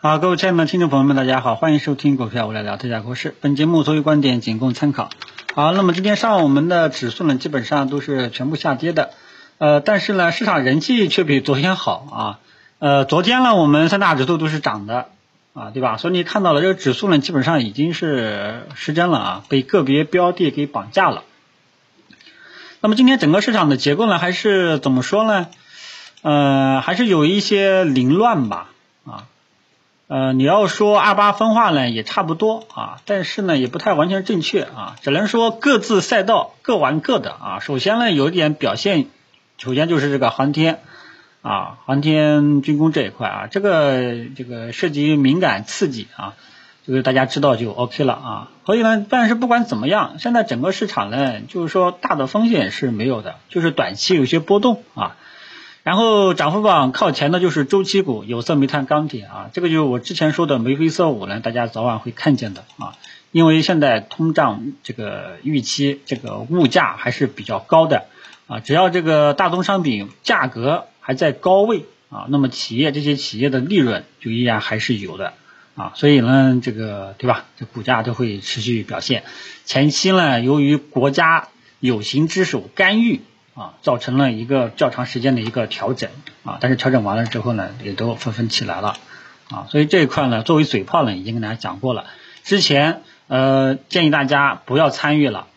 好，各位亲爱的听众朋友们，大家好，欢迎收听股票我来聊特价股市。本节目所有观点仅供参考。好，那么今天上午我们的指数呢，基本上都是全部下跌的，呃，但是呢，市场人气却比昨天好啊。呃，昨天呢，我们三大指数都是涨的啊，对吧？所以你看到了这个指数呢，基本上已经是失真了啊，被个别标的给绑架了。那么今天整个市场的结构呢，还是怎么说呢？呃，还是有一些凌乱吧啊。呃，你要说二八分化呢，也差不多啊，但是呢，也不太完全正确啊，只能说各自赛道各玩各的啊。首先呢，有一点表现，首先就是这个航天啊，航天军工这一块啊，这个这个涉及敏感刺激啊，这个大家知道就 OK 了啊。所以呢，但是不管怎么样，现在整个市场呢，就是说大的风险是没有的，就是短期有些波动啊。然后涨幅榜靠前的就是周期股，有色、煤炭、钢铁啊，这个就是我之前说的眉飞色舞呢，大家早晚会看见的啊。因为现在通胀这个预期，这个物价还是比较高的啊。只要这个大宗商品价格还在高位啊，那么企业这些企业的利润就依然还是有的啊。所以呢，这个对吧？这股价都会持续表现。前期呢，由于国家有形之手干预。啊，造成了一个较长时间的一个调整啊，但是调整完了之后呢，也都纷纷起来了啊，所以这一块呢，作为嘴炮呢，已经跟大家讲过了。之前呃建议大家不要参与了，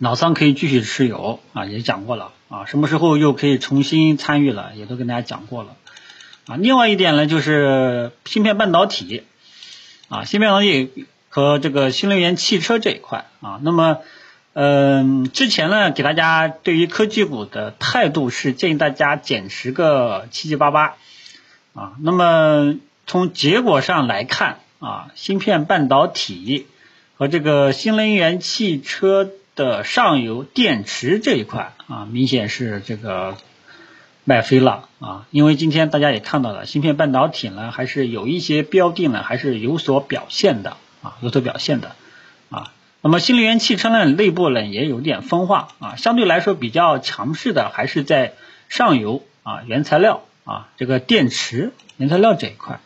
老桑可以继续持有啊，也讲过了啊，什么时候又可以重新参与了，也都跟大家讲过了啊。另外一点呢，就是芯片半导体啊，芯片半导体和这个新能源汽车这一块啊，那么。嗯，之前呢，给大家对于科技股的态度是建议大家减持个七七八八啊。那么从结果上来看啊，芯片半导体和这个新能源汽车的上游电池这一块啊，明显是这个卖飞了啊。因为今天大家也看到了，芯片半导体呢，还是有一些标的呢，还是有所表现的啊，有所表现的。那么新能源汽车呢，内部呢也有点分化啊，相对来说比较强势的还是在上游啊原材料啊这个电池原材料这一块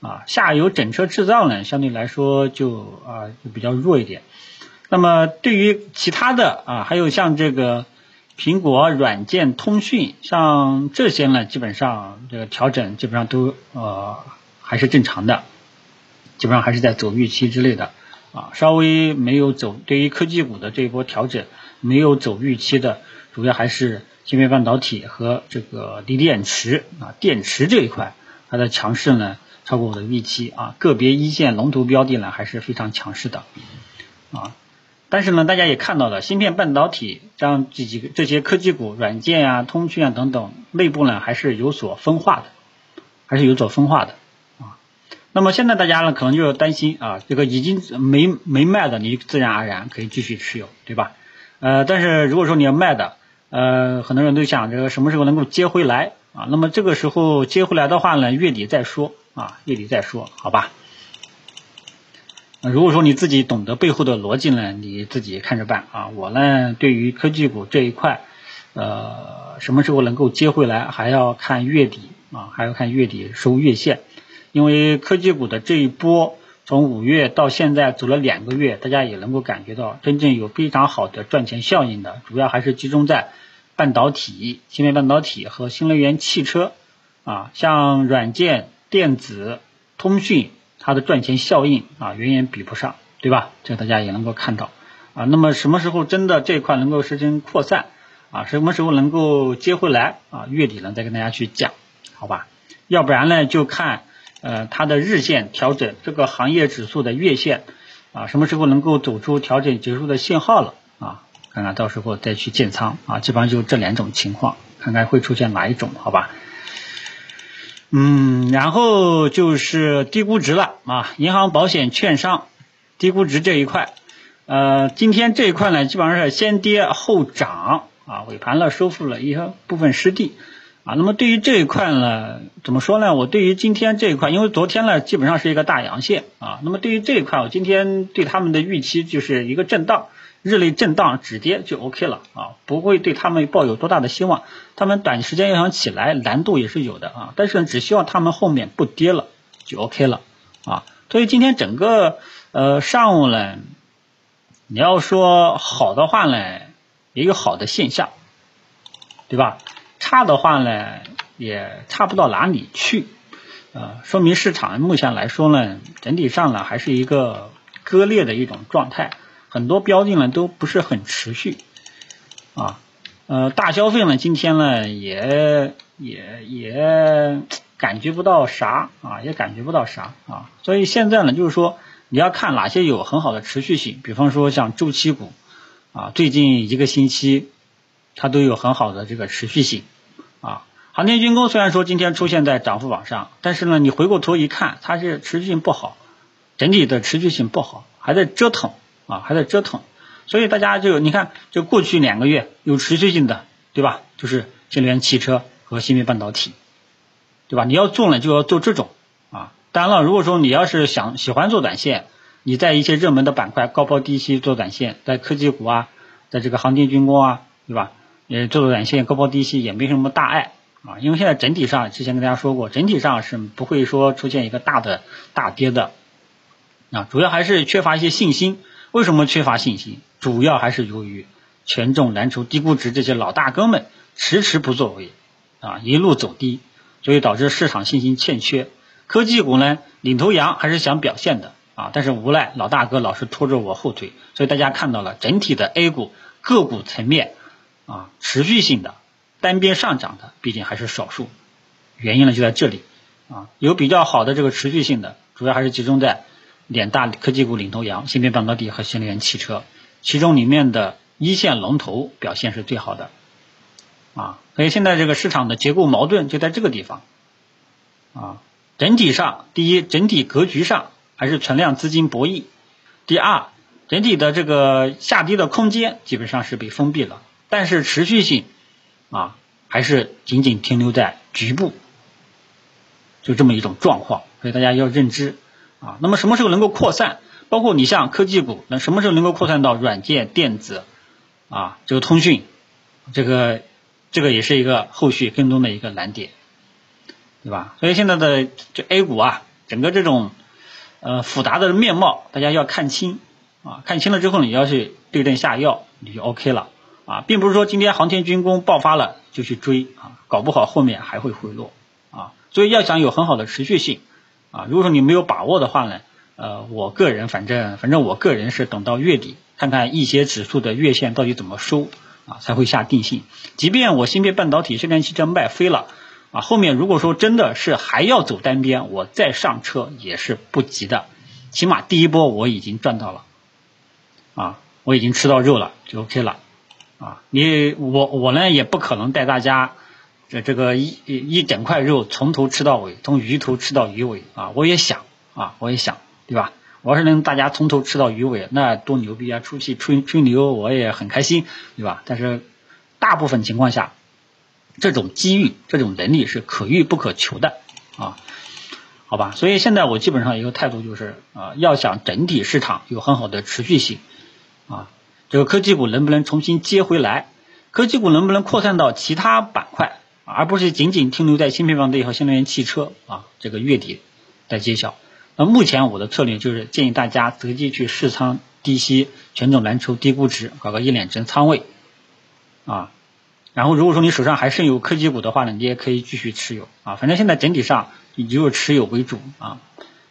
啊，下游整车制造呢相对来说就啊就比较弱一点。那么对于其他的啊，还有像这个苹果软件、通讯，像这些呢，基本上这个调整基本上都呃还是正常的，基本上还是在走预期之类的。啊，稍微没有走，对于科技股的这一波调整没有走预期的，主要还是芯片半导体和这个锂电池啊，电池这一块它的强势呢超过我的预期啊，个别一线龙头标的呢还是非常强势的啊，但是呢大家也看到了，芯片半导体这样这几个这些科技股、软件啊、通讯啊等等，内部呢还是有所分化的，还是有所分化的。那么现在大家呢，可能就要担心啊，这个已经没没卖的，你自然而然可以继续持有，对吧？呃，但是如果说你要卖的，呃，很多人都想着什么时候能够接回来啊？那么这个时候接回来的话呢，月底再说啊，月底再说，好吧？如果说你自己懂得背后的逻辑呢，你自己看着办啊。我呢，对于科技股这一块，呃，什么时候能够接回来，还要看月底啊，还要看月底收月线。因为科技股的这一波从五月到现在走了两个月，大家也能够感觉到真正有非常好的赚钱效应的，主要还是集中在半导体、芯片半导体和新能源汽车啊，像软件、电子、通讯，它的赚钱效应啊远远比不上，对吧？这大家也能够看到啊。那么什么时候真的这一块能够实现扩散啊？什么时候能够接回来啊？月底呢再跟大家去讲，好吧？要不然呢就看。呃，它的日线调整，这个行业指数的月线啊，什么时候能够走出调整结束的信号了啊？看看到时候再去建仓啊，基本上就这两种情况，看看会出现哪一种，好吧？嗯，然后就是低估值了啊，银行、保险、券商低估值这一块，呃，今天这一块呢，基本上是先跌后涨啊，尾盘了收复了一部分失地。啊，那么对于这一块呢，怎么说呢？我对于今天这一块，因为昨天呢基本上是一个大阳线啊，那么对于这一块，我今天对他们的预期就是一个震荡，日内震荡止跌就 OK 了啊，不会对他们抱有多大的希望。他们短时间要想起来难度也是有的啊，但是只希望他们后面不跌了就 OK 了啊。所以今天整个呃上午呢，你要说好的话呢，也有好的现象，对吧？差的话呢，也差不到哪里去，呃，说明市场目前来说呢，整体上呢还是一个割裂的一种状态，很多标的呢都不是很持续。啊。呃，大消费呢，今天呢也也也感觉不到啥。啊，也感觉不到啥。啊，所以现在呢，就是说你要看哪些有很好的持续性，比方说像周期股。啊，最近一个星期它都有很好的这个持续性啊。航天军工虽然说今天出现在涨幅榜上，但是呢，你回过头一看，它是持续性不好，整体的持续性不好，还在折腾啊，还在折腾。所以大家就你看，就过去两个月有持续性的，对吧？就是新能源汽车和芯片半导体，对吧？你要做呢，就要做这种啊。当然了，如果说你要是想喜欢做短线，你在一些热门的板块高抛低吸做短线，在科技股啊，在这个航天军工啊，对吧？也做做短线高抛低吸也没什么大碍啊。因为现在整体上，之前跟大家说过，整体上是不会说出现一个大的大跌的啊，主要还是缺乏一些信心。为什么缺乏信心？主要还是由于权重蓝筹、低估值这些老大哥们迟迟不作为啊，一路走低，所以导致市场信心欠缺。科技股呢，领头羊还是想表现的啊，但是无奈老大哥老是拖着我后腿，所以大家看到了整体的 A 股个股层面啊，持续性的单边上涨的毕竟还是少数，原因呢就在这里啊，有比较好的这个持续性的，主要还是集中在。两大科技股领头羊，芯片半导体和新能源汽车，其中里面的一线龙头表现是最好的，啊，所以现在这个市场的结构矛盾就在这个地方，啊，整体上，第一，整体格局上还是存量资金博弈；第二，整体的这个下跌的空间基本上是被封闭了，但是持续性啊，还是仅仅停留在局部，就这么一种状况，所以大家要认知。啊，那么什么时候能够扩散？包括你像科技股，那什么时候能够扩散到软件、电子啊，这个通讯，这个这个也是一个后续跟踪的一个难点，对吧？所以现在的这 A 股啊，整个这种呃复杂的面貌，大家要看清啊，看清了之后，你要去对症下药，你就 OK 了啊，并不是说今天航天军工爆发了就去追啊，搞不好后面还会回落啊，所以要想有很好的持续性。啊，如果说你没有把握的话呢，呃，我个人反正反正我个人是等到月底看看一些指数的月线到底怎么收啊，才会下定性。即便我芯片半导体、新能源汽车卖飞了啊，后面如果说真的是还要走单边，我再上车也是不急的，起码第一波我已经赚到了啊，我已经吃到肉了就 OK 了啊。你我我呢也不可能带大家。这这个一一整块肉从头吃到尾，从鱼头吃到鱼尾啊！我也想啊，我也想，对吧？我要是能大家从头吃到鱼尾，那多牛逼啊！出去吹吹牛，我也很开心，对吧？但是大部分情况下，这种机遇、这种能力是可遇不可求的啊，好吧？所以现在我基本上一个态度就是啊，要想整体市场有很好的持续性啊，这个科技股能不能重新接回来？科技股能不能扩散到其他板块？而不是仅仅停留在芯片方面和新能源汽车啊，这个月底再揭晓。那目前我的策略就是建议大家择机去试仓低吸权重蓝筹低估值，搞个一两成仓位啊。然后如果说你手上还剩有科技股的话呢，你也可以继续持有啊。反正现在整体上以就是持有为主啊。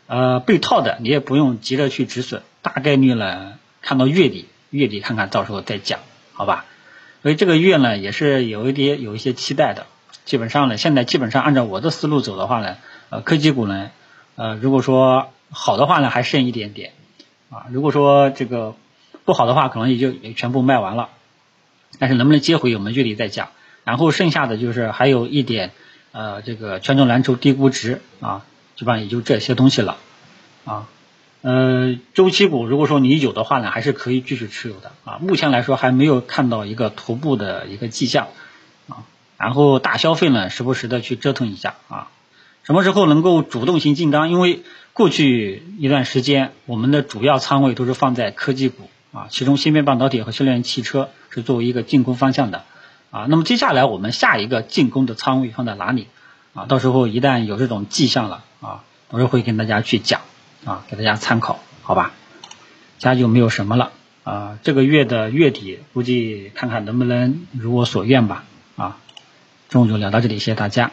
呃，被套的你也不用急着去止损，大概率呢看到月底，月底看看到时候再讲，好吧？所以这个月呢也是有一点有一些期待的。基本上呢，现在基本上按照我的思路走的话呢，呃，科技股呢，呃，如果说好的话呢，还剩一点点，啊，如果说这个不好的话，可能也就全部卖完了，但是能不能接回，我们月底再讲。然后剩下的就是还有一点，呃，这个权重蓝筹低估值啊，基本上也就这些东西了，啊，呃，周期股如果说你有的话呢，还是可以继续持有的，啊，目前来说还没有看到一个头部的一个迹象，啊。然后大消费呢，时不时的去折腾一下啊，什么时候能够主动型进缸？因为过去一段时间，我们的主要仓位都是放在科技股啊，其中芯片半导体和新能源汽车是作为一个进攻方向的啊。那么接下来我们下一个进攻的仓位放在哪里啊？到时候一旦有这种迹象了啊，我也会跟大家去讲啊，给大家参考，好吧？其他就没有什么了啊，这个月的月底估计看看能不能如我所愿吧啊，中午就聊到这里，谢谢大家。